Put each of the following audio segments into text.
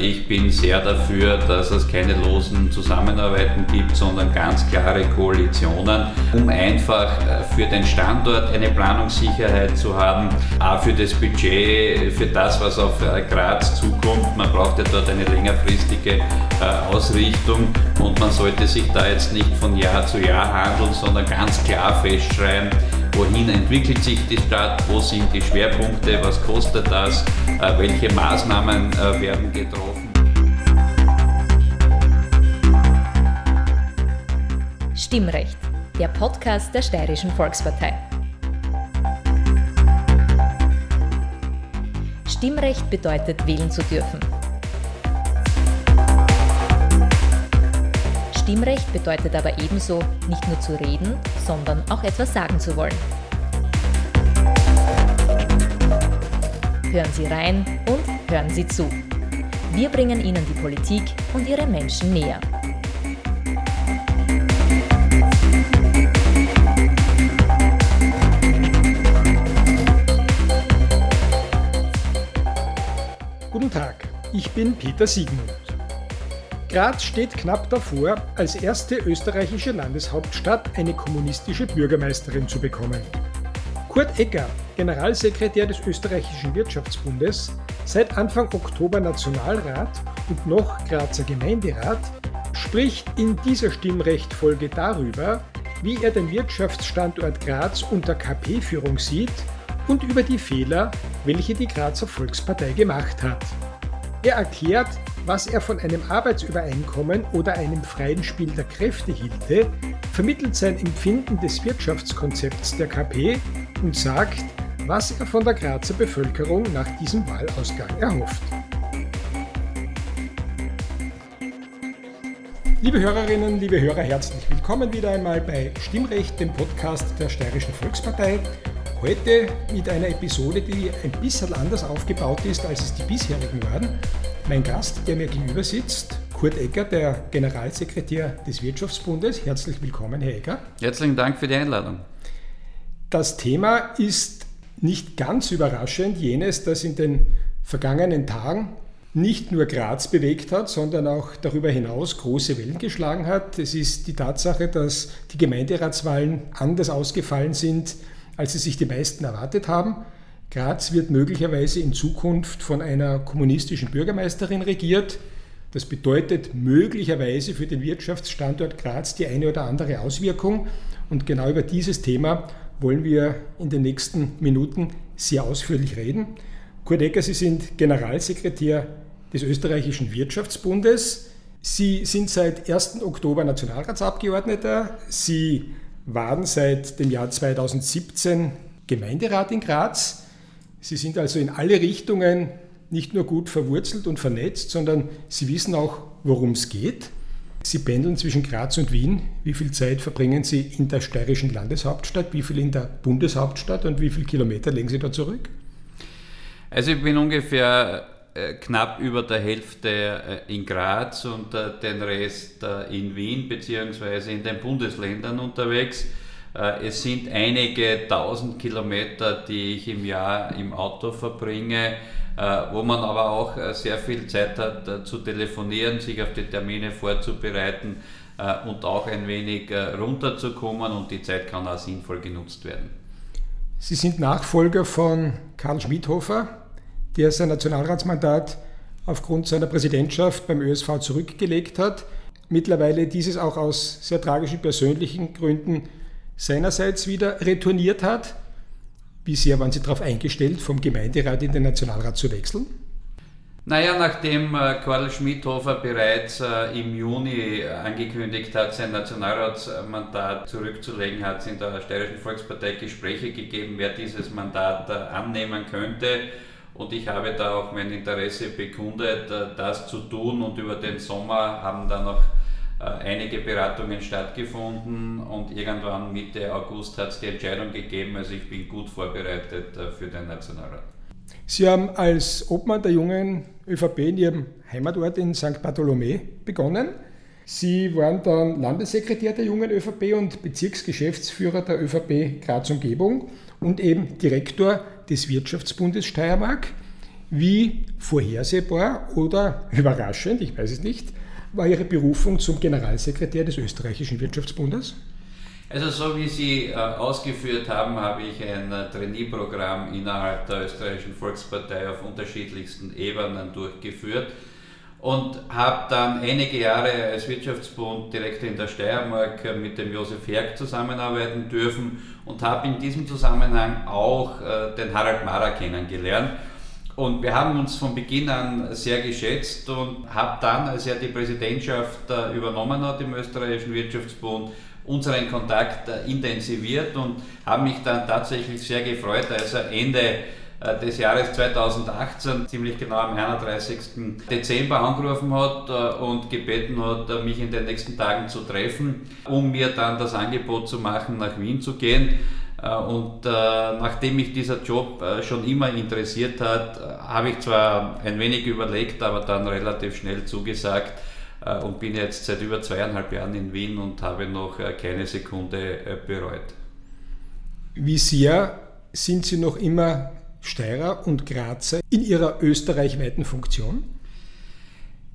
Ich bin sehr dafür, dass es keine losen Zusammenarbeiten gibt, sondern ganz klare Koalitionen, um einfach äh, für den Standort eine Planungssicherheit zu haben, auch für das Budget, für das, was auf äh, Graz zukommt. Man braucht ja dort eine längerfristige äh, Ausrichtung und man sollte sich da jetzt nicht von Jahr zu Jahr handeln, sondern ganz klar festschreiben, wohin entwickelt sich die Stadt, wo sind die Schwerpunkte, was kostet das, welche Maßnahmen werden getroffen. Stimmrecht, der Podcast der Steirischen Volkspartei. Stimmrecht bedeutet, wählen zu dürfen. Stimmrecht bedeutet aber ebenso, nicht nur zu reden, sondern auch etwas sagen zu wollen. Hören Sie rein und hören Sie zu. Wir bringen Ihnen die Politik und ihre Menschen näher. Guten Tag, ich bin Peter Siegmund. Graz steht knapp davor, als erste österreichische Landeshauptstadt eine kommunistische Bürgermeisterin zu bekommen. Kurt Egger, Generalsekretär des österreichischen Wirtschaftsbundes, seit Anfang Oktober Nationalrat und noch Grazer Gemeinderat, spricht in dieser Stimmrechtfolge darüber, wie er den Wirtschaftsstandort Graz unter KP-Führung sieht und über die Fehler, welche die Grazer Volkspartei gemacht hat. Er erklärt, was er von einem Arbeitsübereinkommen oder einem freien Spiel der Kräfte hielte, vermittelt sein Empfinden des Wirtschaftskonzepts der KP und sagt, was er von der Grazer Bevölkerung nach diesem Wahlausgang erhofft. Liebe Hörerinnen, liebe Hörer, herzlich willkommen wieder einmal bei Stimmrecht, dem Podcast der Steirischen Volkspartei. Heute mit einer Episode, die ein bisschen anders aufgebaut ist, als es die bisherigen waren. Mein Gast, der mir gegenüber sitzt, Kurt Egger, der Generalsekretär des Wirtschaftsbundes. Herzlich willkommen, Herr Egger. Herzlichen Dank für die Einladung. Das Thema ist nicht ganz überraschend jenes, das in den vergangenen Tagen nicht nur Graz bewegt hat, sondern auch darüber hinaus große Wellen geschlagen hat. Es ist die Tatsache, dass die Gemeinderatswahlen anders ausgefallen sind als es sich die meisten erwartet haben. Graz wird möglicherweise in Zukunft von einer kommunistischen Bürgermeisterin regiert. Das bedeutet möglicherweise für den Wirtschaftsstandort Graz die eine oder andere Auswirkung. Und genau über dieses Thema wollen wir in den nächsten Minuten sehr ausführlich reden. Kurt Ecker, Sie sind Generalsekretär des österreichischen Wirtschaftsbundes. Sie sind seit 1. Oktober Nationalratsabgeordneter. Sie waren seit dem Jahr 2017 Gemeinderat in Graz. Sie sind also in alle Richtungen nicht nur gut verwurzelt und vernetzt, sondern Sie wissen auch, worum es geht. Sie pendeln zwischen Graz und Wien. Wie viel Zeit verbringen Sie in der steirischen Landeshauptstadt, wie viel in der Bundeshauptstadt und wie viele Kilometer legen Sie da zurück? Also ich bin ungefähr äh, knapp über der Hälfte äh, in Graz und äh, den Rest in Wien bzw. in den Bundesländern unterwegs. Es sind einige tausend Kilometer, die ich im Jahr im Auto verbringe, wo man aber auch sehr viel Zeit hat zu telefonieren, sich auf die Termine vorzubereiten und auch ein wenig runterzukommen und die Zeit kann auch sinnvoll genutzt werden. Sie sind Nachfolger von Karl Schmidhofer, der sein Nationalratsmandat aufgrund seiner Präsidentschaft beim ÖSV zurückgelegt hat. Mittlerweile dieses auch aus sehr tragischen persönlichen Gründen seinerseits wieder retourniert hat. Wie sehr waren Sie darauf eingestellt, vom Gemeinderat in den Nationalrat zu wechseln? Naja, nachdem äh, Karl Schmidhofer bereits äh, im Juni angekündigt hat, sein Nationalratsmandat zurückzulegen, hat es in der Steirischen Volkspartei Gespräche gegeben, wer dieses Mandat äh, annehmen könnte. Und ich habe da auch mein Interesse bekundet, das zu tun. Und über den Sommer haben dann noch einige Beratungen stattgefunden und irgendwann Mitte August hat es die Entscheidung gegeben. Also ich bin gut vorbereitet äh, für den Nationalrat. Sie haben als Obmann der jungen ÖVP in Ihrem Heimatort in St. Bartholomä begonnen. Sie waren dann Landessekretär der jungen ÖVP und Bezirksgeschäftsführer der ÖVP Graz Umgebung und eben Direktor des Wirtschaftsbundes Steiermark. Wie vorhersehbar oder überraschend, ich weiß es nicht, war Ihre Berufung zum Generalsekretär des Österreichischen Wirtschaftsbundes? Also so wie Sie äh, ausgeführt haben, habe ich ein äh, Trainee-Programm innerhalb der Österreichischen Volkspartei auf unterschiedlichsten Ebenen durchgeführt und habe dann einige Jahre als Wirtschaftsbund direkt in der Steiermark mit dem Josef Herg zusammenarbeiten dürfen und habe in diesem Zusammenhang auch äh, den Harald Mara kennengelernt. Und wir haben uns von Beginn an sehr geschätzt und habe dann, als er die Präsidentschaft äh, übernommen hat im österreichischen Wirtschaftsbund, unseren Kontakt äh, intensiviert und habe mich dann tatsächlich sehr gefreut, als er Ende äh, des Jahres 2018, ziemlich genau am 31. Dezember angerufen hat und gebeten hat, mich in den nächsten Tagen zu treffen, um mir dann das Angebot zu machen, nach Wien zu gehen. Und nachdem mich dieser Job schon immer interessiert hat, habe ich zwar ein wenig überlegt, aber dann relativ schnell zugesagt äh, und bin jetzt seit über zweieinhalb Jahren in Wien und habe noch äh, keine Sekunde äh, bereut. Wie sehr sind Sie noch immer Steirer und Grazer in Ihrer österreichweiten Funktion?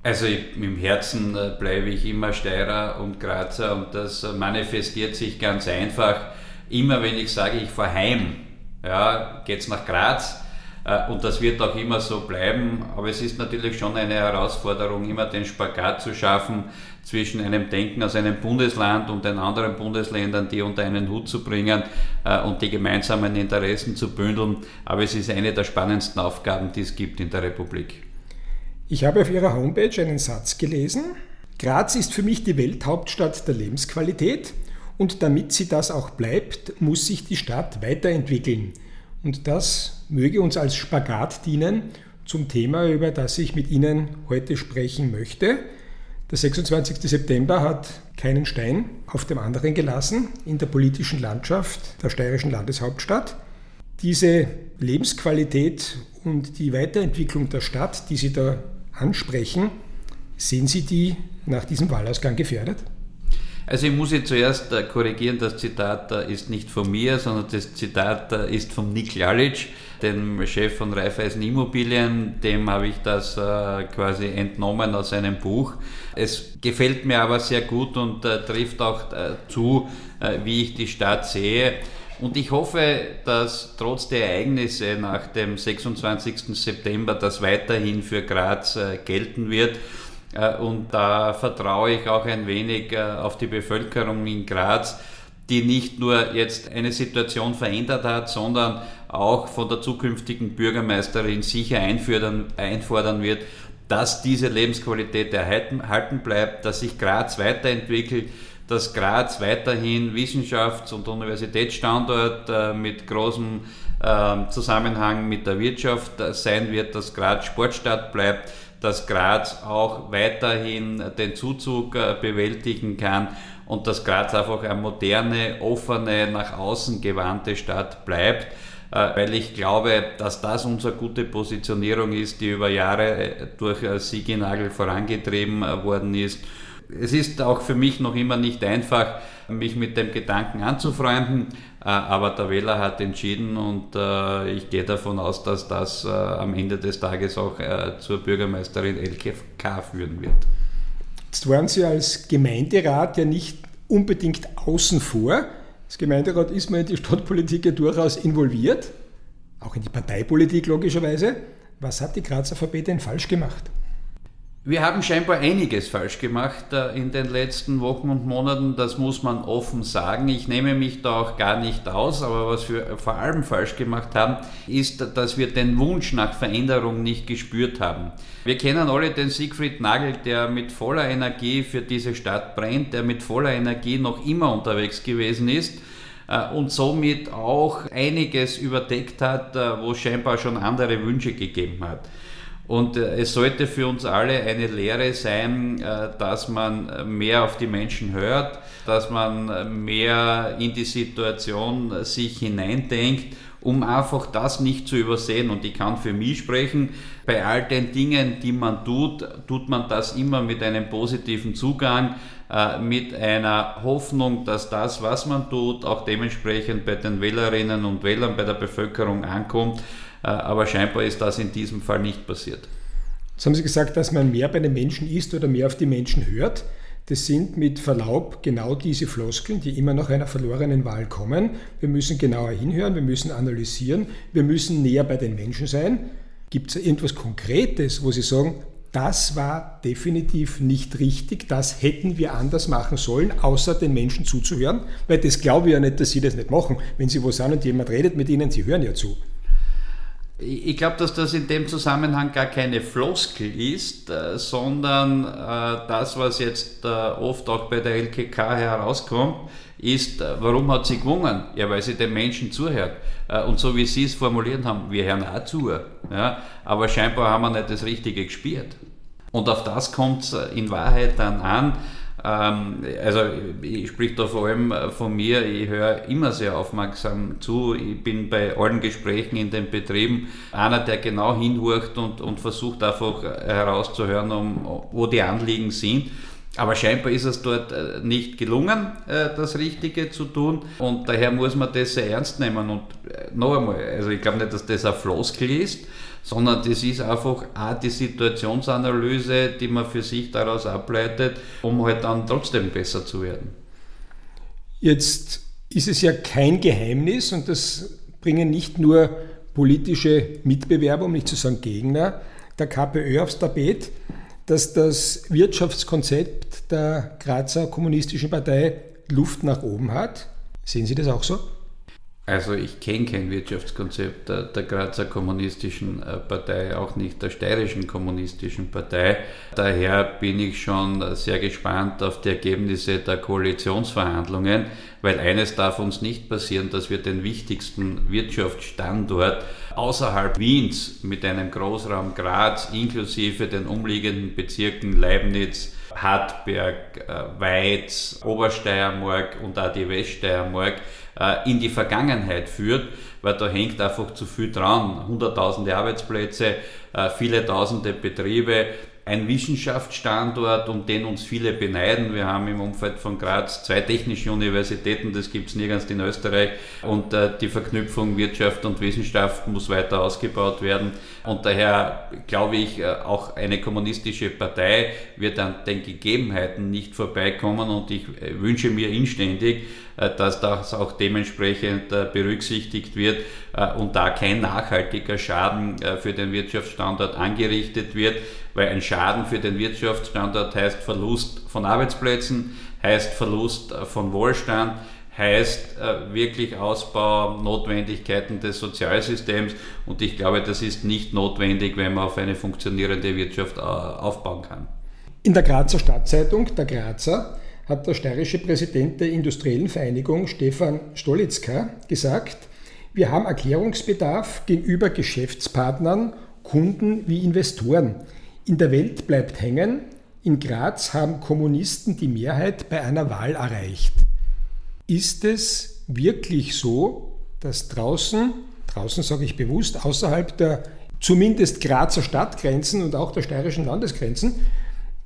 Also im Herzen bleibe ich immer Steirer und Grazer und das manifestiert sich ganz einfach. Immer wenn ich sage, ich fahre heim, ja, es nach Graz, äh, und das wird auch immer so bleiben. Aber es ist natürlich schon eine Herausforderung, immer den Spagat zu schaffen zwischen einem Denken aus einem Bundesland und den anderen Bundesländern, die unter einen Hut zu bringen äh, und die gemeinsamen Interessen zu bündeln. Aber es ist eine der spannendsten Aufgaben, die es gibt in der Republik. Ich habe auf Ihrer Homepage einen Satz gelesen. Graz ist für mich die Welthauptstadt der Lebensqualität und damit sie das auch bleibt, muss sich die Stadt weiterentwickeln. Und das möge uns als Spagat dienen zum Thema, über das ich mit Ihnen heute sprechen möchte. Der 26. September hat keinen Stein auf dem anderen gelassen in der politischen Landschaft der steirischen Landeshauptstadt. Diese Lebensqualität und die Weiterentwicklung der Stadt, die Sie da ansprechen, sehen Sie die nach diesem Wahlausgang gefährdet? Also ich muss jetzt zuerst äh, korrigieren, das Zitat äh, ist nicht von mir, sondern das Zitat äh, ist von Nick Lalic, dem Chef von Raiffeisen Immobilien. Dem habe ich das quasi entnommen aus einem Buch. Es gefällt mir aber sehr gut und trifft auch zu, wie ich die Stadt sehe. Und ich hoffe, dass trotz der Ereignisse nach dem 26. September das weiterhin für Graz gelten wird und da vertraue ich auch ein wenig äh, auf die Bevölkerung in Graz, die nicht nur jetzt eine Situation verändert hat, sondern auch von der zukünftigen Bürgermeisterin sicher einfordern, einfordern wird, dass diese Lebensqualität erhalten bleibt, dass sich Graz weiterentwickelt, dass Graz weiterhin Wissenschafts- und Universitätsstandort äh, mit großem ähm, Zusammenhang mit der Wirtschaft sein wird, dass Graz Sportstadt bleibt, dass Graz auch weiterhin den Zuzug äh, bewältigen kann und dass Graz einfach eine moderne, offene, nach außen gewandte Stadt bleibt, äh, weil ich glaube, dass das unsere gute Positionierung ist, die über Jahre äh, durch Siegenagel vorangetrieben worden ist. Es ist auch für mich noch immer nicht einfach, mich mit dem Gedanken anzufreunden, aber der Wähler hat entschieden und äh, ich gehe davon aus, dass das äh, am Ende des Tages auch zur Bürgermeisterin LKK führen wird. Jetzt waren Sie als Gemeinderat ja nicht unbedingt außen vor. Als Gemeinderat ist man in die Stadtpolitik ja durchaus involviert, auch in die Parteipolitik logischerweise. Was hat die Grazer VP denn falsch gemacht? Wir haben scheinbar einiges falsch gemacht äh, in den letzten Wochen und Monaten, das muss man offen sagen. Ich nehme mich da auch gar nicht aus, aber was wir vor allem falsch gemacht haben, ist, dass wir den Wunsch nach Veränderung nicht gespürt haben. Wir kennen alle den Siegfried Nagel, der mit voller Energie für diese Stadt brennt, der mit voller Energie noch immer unterwegs gewesen ist äh, und somit auch einiges überdeckt hat, äh, wo es scheinbar schon andere Wünsche gegeben hat. Und äh, es sollte für uns alle eine Lehre sein, äh, dass man mehr auf die Menschen hört, dass man mehr in die Situation sich hineindenkt, um einfach das nicht zu übersehen. Und ich kann für mich sprechen, bei all den Dingen, die man tut, tut man das immer mit einem positiven Zugang, äh, mit einer Hoffnung, dass das, was man tut, auch dementsprechend bei den Wählerinnen und Wählern, bei der Bevölkerung ankommt. Aber scheinbar ist das in diesem Fall nicht passiert. Jetzt haben Sie gesagt, dass man mehr bei den Menschen ist oder mehr auf die Menschen hört. Das sind mit Verlaub genau diese Floskeln, die immer nach einer verlorenen Wahl kommen. Wir müssen genauer hinhören, wir müssen analysieren, wir müssen näher bei den Menschen sein. Gibt es irgendwas Konkretes, wo Sie sagen, das war definitiv nicht richtig, das hätten wir anders machen sollen, außer den Menschen zuzuhören? Weil das glaube ich ja nicht, dass Sie das nicht machen. Wenn Sie wo sind und jemand redet mit Ihnen, Sie hören ja zu. Ich glaube, dass das in dem Zusammenhang gar keine Floskel ist, äh, sondern äh, das, was jetzt äh, oft auch bei der LKK herauskommt, ist, warum hat sie gewonnen? Ja, weil sie den Menschen zuhört. Und so wie Sie es formuliert haben, wir hören auch zu. Ja? Aber scheinbar haben wir nicht das Richtige gespielt. Und auf das kommt es in Wahrheit dann an, also ich spreche da vor allem äh, von mir, ich höre immer sehr aufmerksam zu. Ich bin bei allen Gesprächen in den Betrieben einer, der genau hinhorcht und, und versucht einfach äh, herauszuhören, um, wo die Anliegen sind. Aber scheinbar ist es dort äh, nicht gelungen, das Richtige zu tun. Und daher muss man das sehr ernst nehmen. Und noch einmal, also ich glaube nicht, dass das ein Floskel ist, sondern das ist einfach auch die Situationsanalyse, die man für sich daraus ableitet, um halt dann trotzdem besser zu werden. Jetzt ist es ja kein Geheimnis und das bringen nicht nur politische Mitbewerber, um nicht zu sagen Gegner, der KPÖ aufs Tapet, dass das Wirtschaftskonzept der Grazer Kommunistischen Partei Luft nach oben hat. Sehen Sie das auch so? Also ich kenne kein Wirtschaftskonzept der, der Grazer Kommunistischen äh, Partei, auch nicht der Steirischen Kommunistischen Partei. Daher bin ich schon sehr gespannt auf die Ergebnisse der Koalitionsverhandlungen, weil eines darf uns nicht passieren, dass wir den wichtigsten Wirtschaftsstandort außerhalb Wiens mit einem Großraum Graz inklusive den umliegenden Bezirken Leibniz, Hartberg, äh, Weiz, Obersteiermark und auch die Weststeiermark äh, in die Vergangenheit führt, weil da hängt einfach zu viel dran. Hunderttausende Arbeitsplätze, äh, viele tausende Betriebe, ein Wissenschaftsstandort, um den uns viele beneiden. Wir haben im Umfeld von Graz zwei technische Universitäten, das gibt es nirgends in Österreich. Und äh, die Verknüpfung Wirtschaft und Wissenschaft muss weiter ausgebaut werden. Und daher glaube ich, äh, auch eine kommunistische Partei wird an den Gegebenheiten nicht vorbeikommen. Und ich äh, wünsche mir inständig, äh, dass das auch dementsprechend berücksichtigt wird und da kein nachhaltiger Schaden für den Wirtschaftsstandort angerichtet wird weil ein Schaden für den Wirtschaftsstandort heißt Verlust von Arbeitsplätzen, heißt Verlust äh, von Wohlstand, heißt äh, wirklich Ausbau, Notwendigkeiten des Sozialsystems und ich glaube, das ist nicht notwendig, wenn man auf eine funktionierende Wirtschaft äh, aufbauen kann. In der Grazer Stadtzeitung, der Grazer, hat der steirische Präsident der Industriellen Vereinigung, Stefan Stolitzka, gesagt, wir haben Erklärungsbedarf gegenüber Geschäftspartnern, Kunden wie Investoren. In der Welt bleibt hängen, in Graz haben Kommunisten die Mehrheit bei einer Wahl erreicht. Ist es wirklich so, dass draußen, draußen sage ich bewusst, außerhalb der zumindest Grazer Stadtgrenzen und auch der steirischen Landesgrenzen,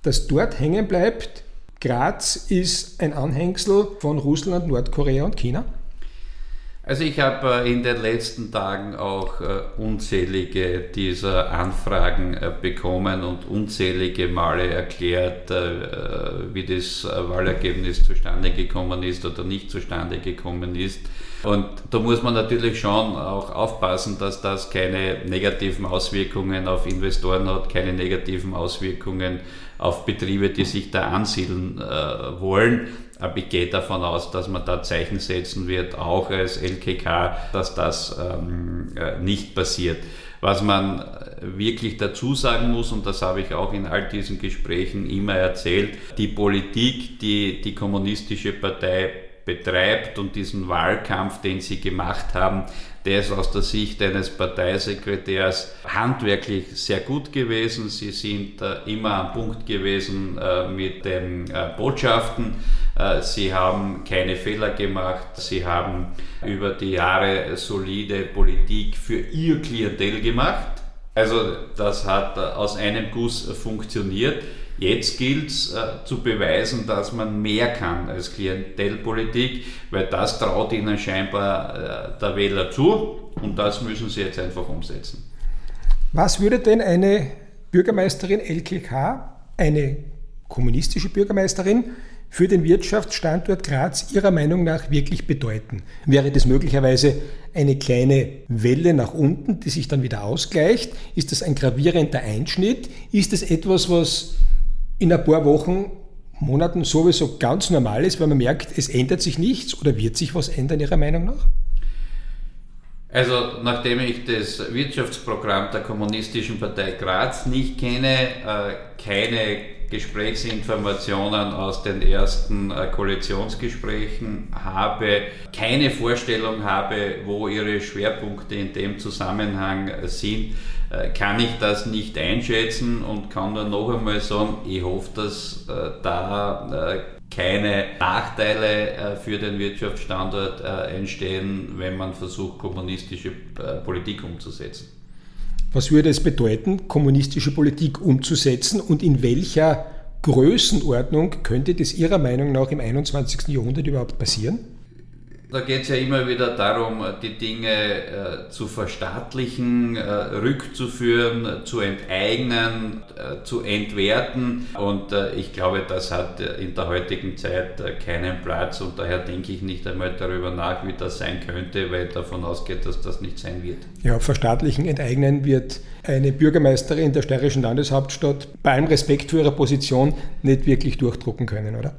dass dort hängen bleibt, Graz ist ein Anhängsel von Russland, Nordkorea und China? Also ich habe äh, in den letzten Tagen auch äh, unzählige dieser Anfragen äh, bekommen und unzählige Male erklärt, wie das Wahlergebnis zustande gekommen ist oder nicht zustande gekommen ist. Und da muss man natürlich schon auch aufpassen, dass das keine negativen Auswirkungen auf Investoren hat, keine negativen Auswirkungen auf Betriebe, die sich da ansiedeln wollen. Aber ich gehe davon aus, dass man da Zeichen setzen wird, auch als LKK, dass das ähm, äh, nicht passiert. Was man wirklich dazu sagen muss, und das habe ich auch in all diesen Gesprächen immer erzählt, die Politik, die die kommunistische Partei betreibt und diesen Wahlkampf, den sie gemacht haben, der ist aus der Sicht eines Parteisekretärs handwerklich sehr gut gewesen. Sie sind äh, immer am Punkt gewesen äh, mit den äh, Botschaften. Sie haben keine Fehler gemacht. Sie haben über die Jahre solide Politik für ihr Klientel gemacht Also das hat aus einem Guss funktioniert. Jetzt gilt es äh, zu beweisen, dass man mehr kann als Klientelpolitik, weil das traut ihnen scheinbar äh, der Wähler zu und das müssen sie jetzt einfach umsetzen. Was würde denn eine Bürgermeisterin LKK, eine kommunistische Bürgermeisterin, für den Wirtschaftsstandort Graz Ihrer Meinung nach wirklich bedeuten? Wäre das möglicherweise eine kleine Welle nach unten, die sich dann wieder ausgleicht? Ist das ein gravierender Einschnitt? Ist es etwas, was in ein paar Wochen, Monaten sowieso ganz normal ist, weil man merkt, es ändert sich nichts oder wird sich was ändern Ihrer Meinung nach? Also nachdem ich das Wirtschaftsprogramm der Kommunistischen Partei Graz nicht kenne, äh, keine Gesprächsinformationen aus den ersten äh, Koalitionsgesprächen habe, keine Vorstellung habe, wo ihre Schwerpunkte in dem Zusammenhang sind, kann ich das nicht einschätzen und kann nur noch einmal sagen, ich hoffe, dass da keine Nachteile für den Wirtschaftsstandort entstehen, wenn man versucht, kommunistische Politik umzusetzen. Was würde es bedeuten, kommunistische Politik umzusetzen und in welcher Größenordnung könnte das Ihrer Meinung nach im 21. Jahrhundert überhaupt passieren? Da geht es ja immer wieder darum, die Dinge äh, zu verstaatlichen, äh, rückzuführen, zu enteignen, äh, zu entwerten. Und äh, ich glaube, das hat äh, in der heutigen Zeit äh, keinen Platz. Und daher denke ich nicht einmal darüber nach, wie das sein könnte, weil davon ausgeht, dass das nicht sein wird. Ja, verstaatlichen, enteignen wird eine Bürgermeisterin der steirischen Landeshauptstadt bei allem Respekt für ihre Position nicht wirklich durchdrucken können, oder?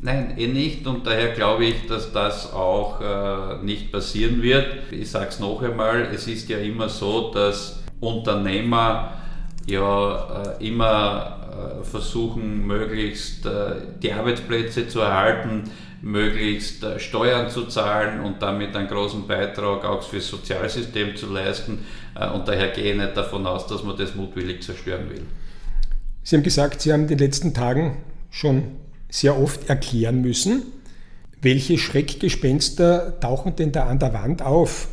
Nein, eh nicht und daher glaube ich, dass das auch äh, nicht passieren wird. Ich sage es noch einmal, es ist ja immer so, dass Unternehmer ja äh, immer äh, versuchen, möglichst äh, die Arbeitsplätze zu erhalten, möglichst äh, Steuern zu zahlen und damit einen großen Beitrag auch fürs Sozialsystem zu leisten. Äh, und daher gehe ich nicht davon aus, dass man das mutwillig zerstören will. Sie haben gesagt, Sie haben in den letzten Tagen schon sehr oft erklären müssen. Welche Schreckgespenster tauchen denn da an der Wand auf?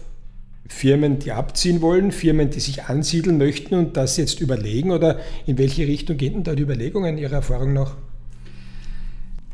Firmen, die abziehen wollen, Firmen, die sich ansiedeln möchten und das jetzt überlegen? Oder in welche Richtung gehen denn da die Überlegungen Ihrer Erfahrung nach?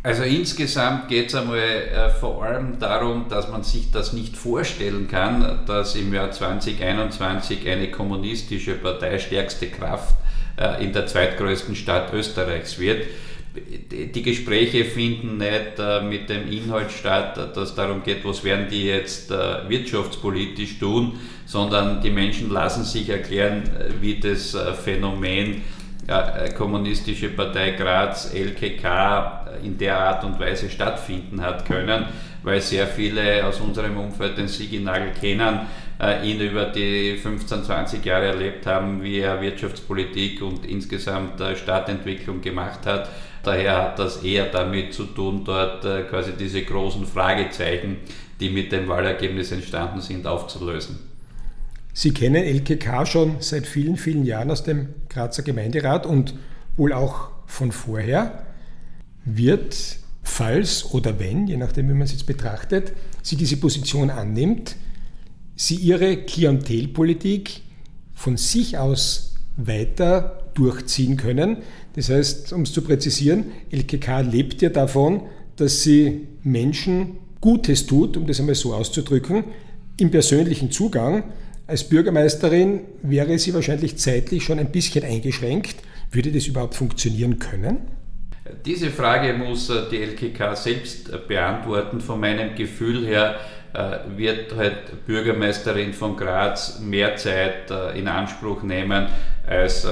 Also insgesamt geht es einmal äh, vor allem darum, dass man sich das nicht vorstellen kann, dass im Jahr 2021 eine kommunistische Partei stärkste Kraft äh, in der zweitgrößten Stadt Österreichs wird die Gespräche finden nicht äh, mit dem Inhalt statt, dass darum geht, was werden die jetzt äh, wirtschaftspolitisch tun, sondern die Menschen lassen sich erklären, äh, wie das Phänomen Kommunistische Partei Graz, LKK, in der Art und Weise stattfinden hat können, weil sehr viele aus unserem Umfeld den Siginagel kennen, ihn über die 15, 20 Jahre erlebt haben, wie er Wirtschaftspolitik und insgesamt Stadtentwicklung gemacht hat Daher hat das eher damit zu tun, dort äh, quasi diese großen Fragezeichen, die mit dem Wahlergebnis entstanden sind, aufzulösen. Sie kennen LKK schon seit vielen, vielen Jahren aus dem Grazer Gemeinderat und wohl auch von vorher. Wird, falls oder wenn, je nachdem, wie man es jetzt betrachtet, sie diese Position annimmt, sie ihre Klientelpolitik von sich aus weiter durchziehen können. Das heißt, um es zu präzisieren, LKK lebt ja davon, dass sie Menschen Gutes tut, um das einmal so auszudrücken, im persönlichen Zugang. Als Bürgermeisterin wäre sie wahrscheinlich zeitlich schon ein bisschen eingeschränkt. Würde das überhaupt funktionieren können? Diese Frage muss äh, die LKK selbst äh, beantworten. Von meinem Gefühl her äh, wird halt Bürgermeisterin von Graz mehr Zeit in Anspruch nehmen als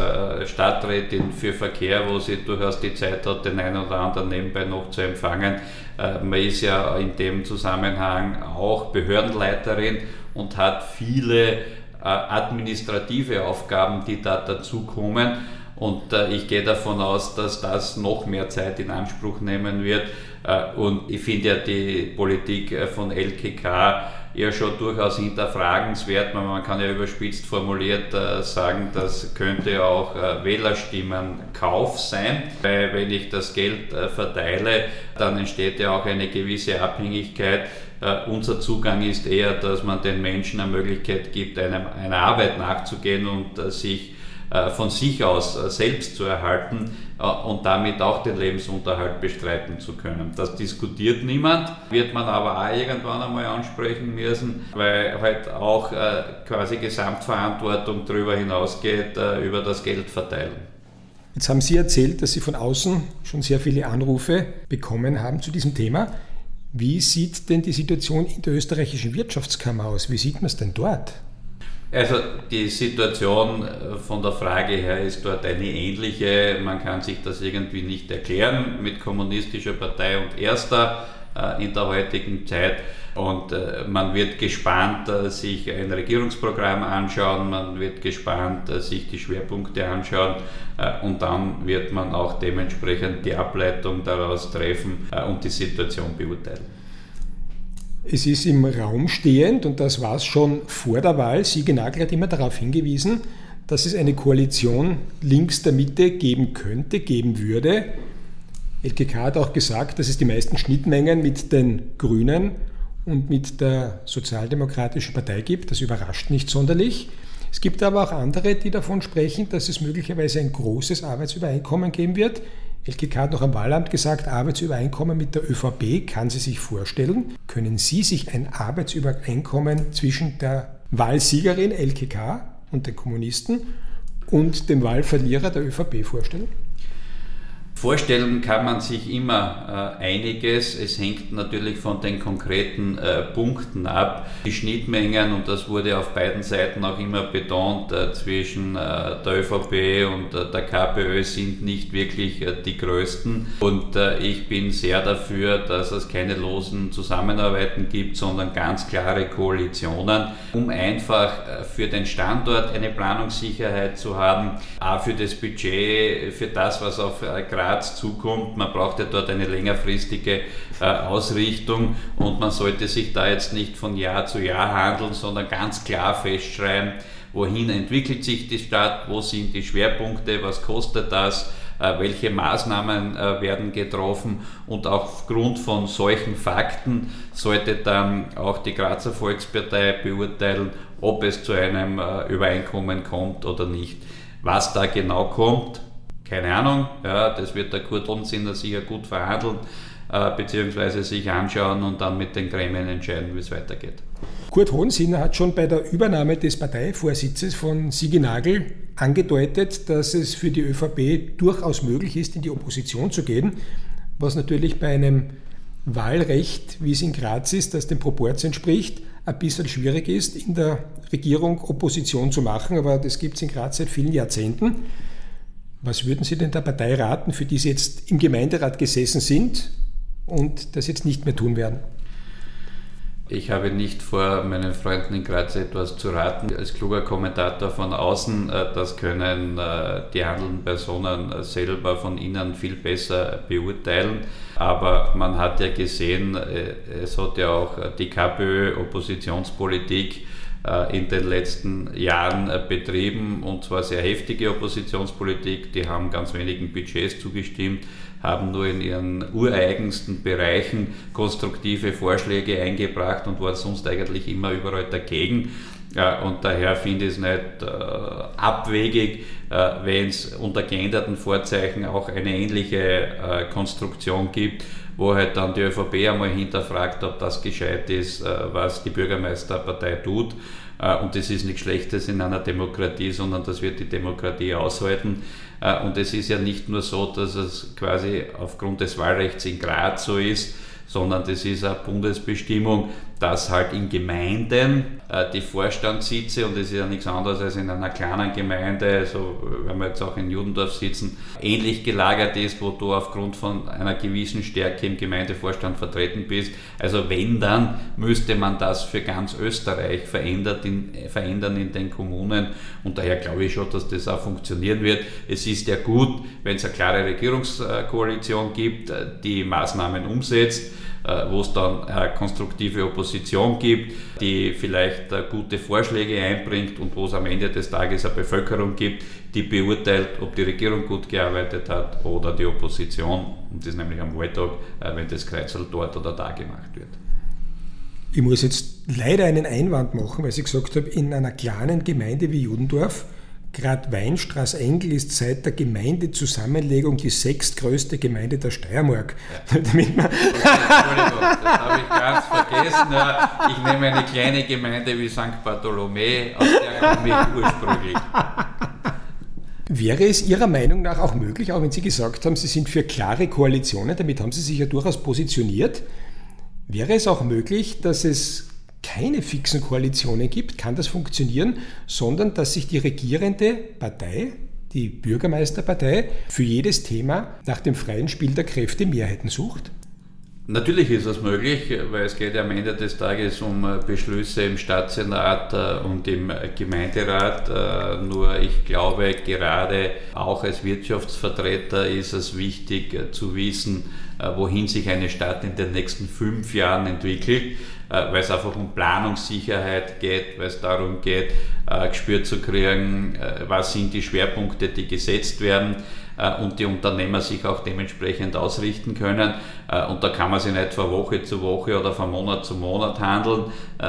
Stadträtin für Verkehr, wo sie durchaus die Zeit hat, den einen oder anderen nebenbei noch zu empfangen. Man ist ja in dem Zusammenhang auch Behördenleiterin und hat viele administrative Aufgaben, die da dazukommen. Und äh, ich gehe davon aus, dass das noch mehr Zeit in Anspruch nehmen wird. Äh, und ich finde ja die Politik äh, von LKK ja schon durchaus hinterfragenswert. Man kann ja überspitzt formuliert äh, sagen, das könnte auch äh, Wählerstimmenkauf sein, weil wenn ich das Geld äh, verteile, dann entsteht ja auch eine gewisse Abhängigkeit. Äh, unser Zugang ist eher, dass man den Menschen eine Möglichkeit gibt, einem, einer Arbeit nachzugehen und äh, sich von sich aus äh, selbst zu erhalten äh, und damit auch den Lebensunterhalt bestreiten zu können. Das diskutiert niemand, wird man aber auch irgendwann einmal ansprechen müssen, weil halt auch quasi Gesamtverantwortung darüber hinausgeht, über das Geld verteilen. Jetzt haben Sie erzählt, dass Sie von außen schon sehr viele Anrufe bekommen haben zu diesem Thema. Wie sieht denn die Situation in der österreichischen Wirtschaftskammer aus? Wie sieht man es denn dort? Also die Situation äh, von der Frage her ist dort eine ähnliche. Man kann sich das irgendwie nicht erklären mit kommunistischer Partei und Erster äh, in der heutigen Zeit. Und äh, man wird gespannt sich ein Regierungsprogramm anschauen, man wird gespannt sich die Schwerpunkte anschauen und dann wird man auch dementsprechend die Ableitung daraus treffen und die Situation beurteilen. Es ist im Raum stehend, und das war es schon vor der Wahl, Siege Nagel hat immer darauf hingewiesen, dass es eine Koalition links der Mitte geben könnte, geben würde. LKK hat auch gesagt, dass es die meisten Schnittmengen mit den Grünen und mit der Sozialdemokratischen Partei gibt. Das überrascht nicht sonderlich. Es gibt aber auch andere, die davon sprechen, dass es möglicherweise ein großes Arbeitsübereinkommen geben wird. LKK hat noch am Wahlamt gesagt, Arbeitsübereinkommen mit der ÖVP kann sie sich vorstellen. Können Sie sich ein Arbeitsübereinkommen zwischen der Wahlsiegerin LKK und den Kommunisten und dem Wahlverlierer der ÖVP vorstellen? Vorstellen kann man sich immer äh, einiges. Es hängt natürlich von den konkreten äh, Punkten ab. Die Schnittmengen, und das wurde auf beiden Seiten auch immer betont, äh, zwischen äh, der ÖVP und äh, der KPÖ sind nicht wirklich äh, die größten. Und ich bin sehr dafür, dass es keine losen Zusammenarbeiten gibt, sondern ganz klare Koalitionen, um einfach für den Standort eine Planungssicherheit zu haben, auch für das Budget, für das, was auf Graz Graz zukommt. Man braucht ja dort eine längerfristige äh, Ausrichtung und man sollte sich da jetzt nicht von Jahr zu Jahr handeln, sondern ganz klar festschreiben, wohin entwickelt sich die Stadt, wo sind die Schwerpunkte, was kostet das, äh, welche Maßnahmen äh, werden getroffen und aufgrund von solchen Fakten sollte dann auch die Grazer Volkspartei beurteilen, ob es zu einem äh, Übereinkommen kommt oder nicht. Was da genau kommt, keine Ahnung, ja, das wird der Kurt Hohensinner sicher gut verhandeln, äh, beziehungsweise sich anschauen und dann mit den Gremien entscheiden, wie es weitergeht. Kurt Hohensinner hat schon bei der Übernahme des Parteivorsitzes von Sigi Nagel angedeutet, dass es für die ÖVP durchaus möglich ist, in die Opposition zu gehen, was natürlich bei einem Wahlrecht, wie es in Graz ist, das dem Proporz entspricht, ein bisschen schwierig ist, in der Regierung Opposition zu machen, aber das gibt es in Graz seit vielen Jahrzehnten. Was würden Sie denn der Partei raten, für die Sie jetzt im Gemeinderat gesessen sind und das jetzt nicht mehr tun werden? Ich habe nicht vor, meinen Freunden in Graz etwas zu raten. Als kluger Kommentator von außen, äh, das können äh, die handelnden Personen selber von innen viel besser beurteilen. Aber man hat ja gesehen, äh, es hat ja auch die KPÖ Oppositionspolitik äh, in den letzten Jahren äh, betrieben und zwar sehr heftige Oppositionspolitik. Die haben ganz wenigen Budgets zugestimmt, haben nur in ihren ureigensten Bereichen konstruktive Vorschläge eingebracht und waren sonst eigentlich immer überall dagegen. Und daher finde ich es nicht äh, abwegig, wenn es unter geänderten Vorzeichen auch eine ähnliche Konstruktion gibt wo halt dann die ÖVP einmal hinterfragt, ob das gescheit ist, äh, was die Bürgermeisterpartei tut. Äh, und das ist nichts Schlechtes in einer Demokratie, sondern das wird die Demokratie aushalten. Äh, und es ist ja nicht nur so, dass es quasi aufgrund des Wahlrechts in Graz so ist, sondern das ist eine Bundesbestimmung, dass halt in Gemeinden äh, die Vorstandssitze, und das ist ja nichts anderes als in einer kleinen Gemeinde, also wenn wir jetzt auch in Judendorf sitzen, ähnlich gelagert ist, wo du aufgrund von einer gewissen Stärke im Gemeindevorstand vertreten bist. Also wenn, dann müsste man das für ganz Österreich verändert in, verändern in den Kommunen und daher glaube ich schon, dass das auch funktionieren wird. Es ist ja gut, wenn es eine klare Regierungskoalition gibt, die Maßnahmen umsetzt äh, wo es dann eine konstruktive Opposition gibt, die vielleicht äh, gute Vorschläge einbringt und wo es am Ende des Tages eine Bevölkerung gibt, die beurteilt, ob die Regierung gut gearbeitet hat oder die Opposition. Und das ist nämlich am Wahltag, äh, wenn das Kreuzel dort oder da gemacht wird. Ich muss jetzt leider einen Einwand machen, weil ich gesagt habe, in einer kleinen Gemeinde wie Judendorf Grad Weinstraß Engel ist seit der Gemeindezusammenlegung die sechstgrößte Gemeinde der Steiermark. Ja. Entschuldigung, das habe ich ganz vergessen. Ich nehme eine kleine Gemeinde wie St. Bartholomä, aus der komme ich ursprünglich. Wäre es Ihrer Meinung nach auch möglich, auch wenn Sie gesagt haben, Sie sind für klare Koalitionen, damit haben Sie sich ja durchaus positioniert, wäre es auch möglich, dass es keine fixen Koalitionen gibt, kann das funktionieren, sondern dass sich die regierende Partei, die Bürgermeisterpartei, für jedes Thema nach dem freien Spiel der Kräfte Mehrheiten sucht? Natürlich ist das möglich, weil es geht am Ende des Tages um äh, Beschlüsse im Staatssenat äh, und im Gemeinderat. Äh, nur ich glaube, gerade auch als Wirtschaftsvertreter ist es wichtig zu wissen, wohin sich eine Stadt in den nächsten fünf Jahren entwickelt. Äh, weil es einfach um Planungssicherheit geht, weil es darum geht, äh, gespürt zu kriegen, äh, was sind die Schwerpunkte, die gesetzt werden und die Unternehmer sich auch dementsprechend ausrichten können. Und da kann man sich nicht von Woche zu Woche oder von Monat zu Monat handeln,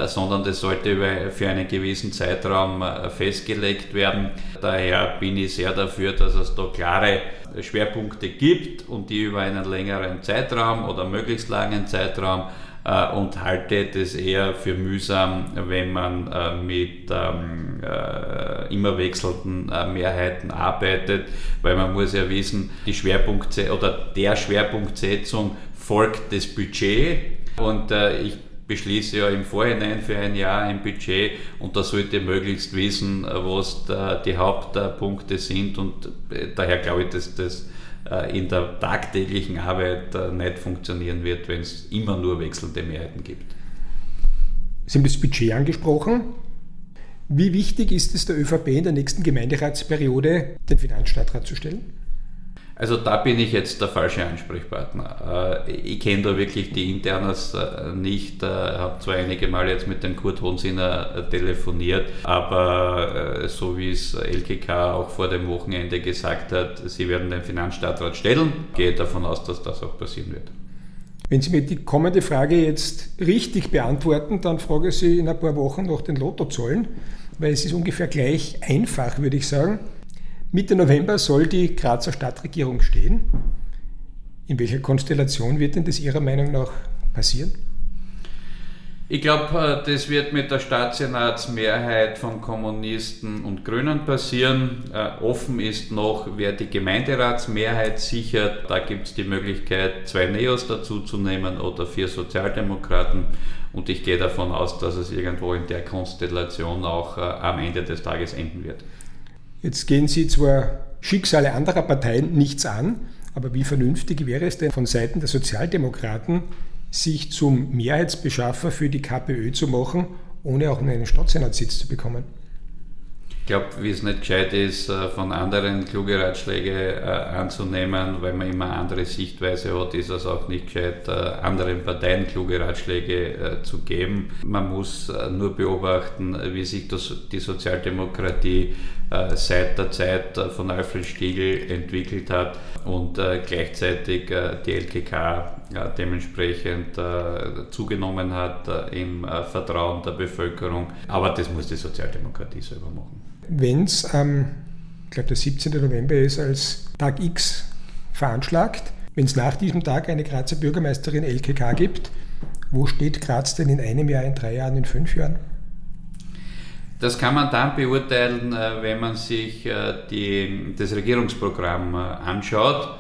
sondern das sollte für einen gewissen Zeitraum festgelegt werden. Daher bin ich sehr dafür, dass es da klare Schwerpunkte gibt und die über einen längeren Zeitraum oder möglichst langen Zeitraum äh, und halte das eher für mühsam, wenn man äh, mit ähm, äh, immer wechselnden Mehrheiten arbeitet, weil man muss ja wissen, die Schwerpunkt oder der Schwerpunktsetzung folgt das Budget. Und ich beschließe ja im Vorhinein für ein Jahr ein Budget und da sollte möglichst wissen, was die Hauptpunkte sind. Und daher glaube ich, dass das äh, in der tagtäglichen Arbeit äh, nicht funktionieren wird, wenn es immer nur wechselnde Mehrheiten gibt. Sie haben das Budget angesprochen. Wie wichtig ist es der ÖVP in der nächsten Gemeinderatsperiode, den Finanzstadtrat zu stellen? Also da bin ich jetzt der falsche Ansprechpartner. Äh, ich kenne da wirklich die Internas äh, nicht, äh, habe zwar einige Mal jetzt mit dem Kurt Hohensinner telefoniert, aber so wie es LKK auch vor dem Wochenende gesagt hat, sie werden den Finanzstadtrat stellen, gehe davon aus, dass das auch passieren wird. Wenn Sie mir die kommende Frage jetzt richtig beantworten, dann frage ich Sie in ein paar Wochen nach den Lottozahlen, weil es ist ungefähr gleich einfach, würde ich sagen. Mitte November soll die Grazer Stadtregierung stehen. In welcher Konstellation wird denn das Ihrer Meinung nach passieren? Ich glaube, äh, das wird mit der Staatssenatsmehrheit von Kommunisten und Grünen passieren. Äh, offen ist noch, wer die Gemeinderatsmehrheit sichert. Da gibt es die Möglichkeit, zwei Neos dazuzunehmen oder vier Sozialdemokraten. Und ich gehe davon aus, dass es irgendwo in der Konstellation auch äh, am Ende des Tages enden wird. Jetzt gehen Sie zwar Schicksale anderer Parteien nichts an, aber wie vernünftig wäre es denn von Seiten der Sozialdemokraten, sich zum Mehrheitsbeschaffer für die KPÖ zu machen, ohne auch einen Stadtsenatssitz zu bekommen? Ich glaube, wie es nicht gescheit ist, äh, von anderen kluge Ratschläge äh, anzunehmen, weil man immer andere Sichtweise hat, ist es auch nicht gescheit, äh, anderen Parteien kluge Ratschläge zu geben. Man muss nur beobachten, wie sich das, die Sozialdemokratie seit der Zeit von Alfred Stiegel entwickelt hat und gleichzeitig die LKK dementsprechend zugenommen hat im Vertrauen der Bevölkerung. Aber das muss die Sozialdemokratie selber machen wenn es am, ich glaube, der 17. November ist, als Tag X veranschlagt, wenn es nach diesem Tag eine Grazer Bürgermeisterin LKK gibt, wo steht Graz denn in einem Jahr, in drei Jahren, in fünf Jahren? Das kann man dann beurteilen, äh, wenn man sich äh, die, das Regierungsprogramm äh, anschaut.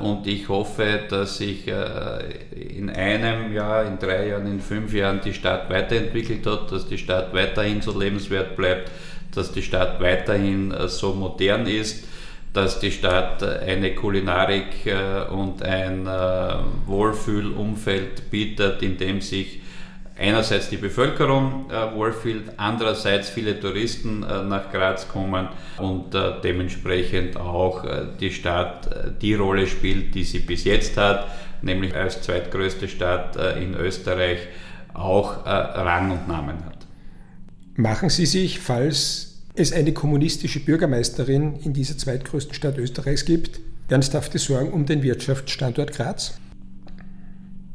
Und ich hoffe, dass sich in einem Jahr, in drei Jahren, in fünf Jahren die Stadt weiterentwickelt hat, dass die Stadt weiterhin so lebenswert bleibt, dass die Stadt weiterhin äh, so modern ist, dass die Stadt eine Kulinarik äh, und ein äh, Wohlfühlumfeld bietet, in dem sich einerseits die Bevölkerung äh, wohlfühlt, andererseits viele Touristen äh, nach Graz kommen und äh, dementsprechend auch äh, die Stadt äh, die Rolle spielt, die sie bis jetzt hat, nämlich als zweitgrößte Stadt äh, in Österreich auch Rang und Namen hat. Machen Sie sich, falls es eine kommunistische Bürgermeisterin in dieser zweitgrößten Stadt Österreichs gibt, ernsthafte Sorgen um den Wirtschaftsstandort Graz?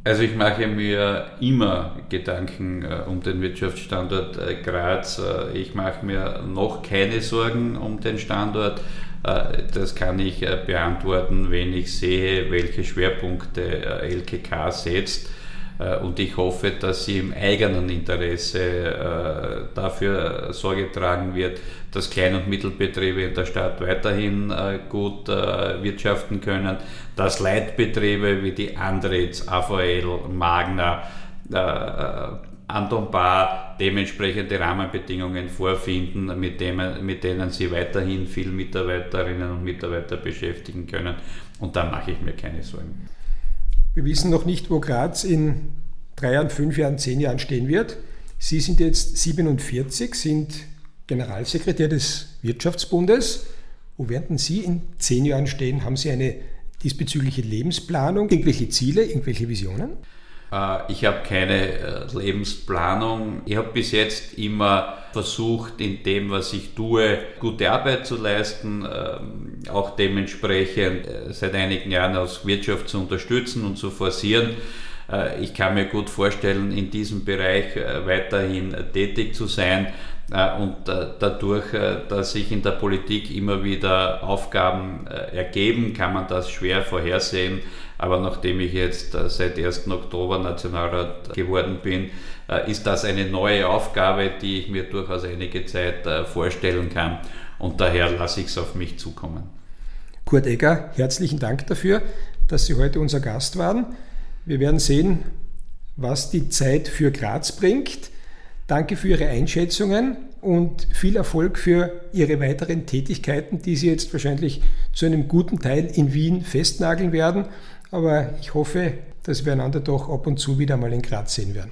Also ich mache mir immer Gedanken äh, um den Wirtschaftsstandort äh, Graz. Äh, ich mache mir noch keine Sorgen um den Standort. Äh, das kann ich äh, beantworten, wenn ich sehe, welche Schwerpunkte äh, LKK setzt. Und ich hoffe, dass sie im eigenen Interesse dafür Sorge tragen wird, dass Klein- und Mittelbetriebe in der Stadt weiterhin gut wirtschaften können, dass Leitbetriebe wie die Andritz, AVL, Magna, Anton Bar dementsprechende Rahmenbedingungen vorfinden, mit denen, mit denen sie weiterhin viel Mitarbeiterinnen und Mitarbeiter beschäftigen können. Und da mache ich mir keine Sorgen. Wir wissen noch nicht, wo Graz in drei Jahren, fünf Jahren, zehn Jahren stehen wird. Sie sind jetzt 47, sind Generalsekretär des Wirtschaftsbundes. Wo werden Sie in zehn Jahren stehen? Haben Sie eine diesbezügliche Lebensplanung, irgendwelche Ziele, irgendwelche Visionen? Äh, ich habe keine äh, Lebensplanung. Ich habe bis jetzt immer versucht, in dem, was ich tue, gute Arbeit zu leisten, ähm, auch dementsprechend äh, seit einigen Jahren aus Wirtschaft zu unterstützen und zu forcieren. Ich kann mir gut vorstellen, in diesem Bereich weiterhin tätig zu sein. Und dadurch, dass sich in der Politik immer wieder Aufgaben ergeben, kann man das schwer vorhersehen. Aber nachdem ich jetzt äh, seit 1. Oktober Nationalrat geworden bin, äh, ist das eine neue Aufgabe, die ich mir durchaus einige Zeit äh, vorstellen kann. Und daher lasse ich es auf mich zukommen. Kurt Egger, herzlichen Dank dafür, dass Sie heute unser Gast waren. Wir werden sehen, was die Zeit für Graz bringt. Danke für Ihre Einschätzungen und viel Erfolg für Ihre weiteren Tätigkeiten, die Sie jetzt wahrscheinlich zu einem guten Teil in Wien festnageln werden aber ich hoffe, dass wir einander doch ab und zu wieder mal in Graz sehen werden.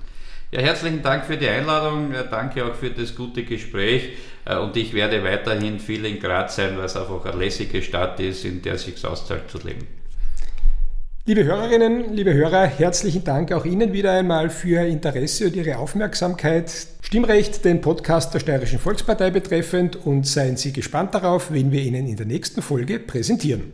Ja, herzlichen Dank für die Einladung, danke auch für das gute Gespräch äh, und ich werde weiterhin viel in Graz sein, weil es einfach eine lässige Stadt ist, in der es sich auszahlt zu leben. Liebe Hörerinnen, liebe Hörer, herzlichen Dank auch Ihnen wieder einmal für Ihr Interesse und Ihre Aufmerksamkeit. Stimmrecht, den Podcast der Steirischen Volkspartei betreffend und seien Sie gespannt darauf, wen wir Ihnen in der nächsten Folge präsentieren.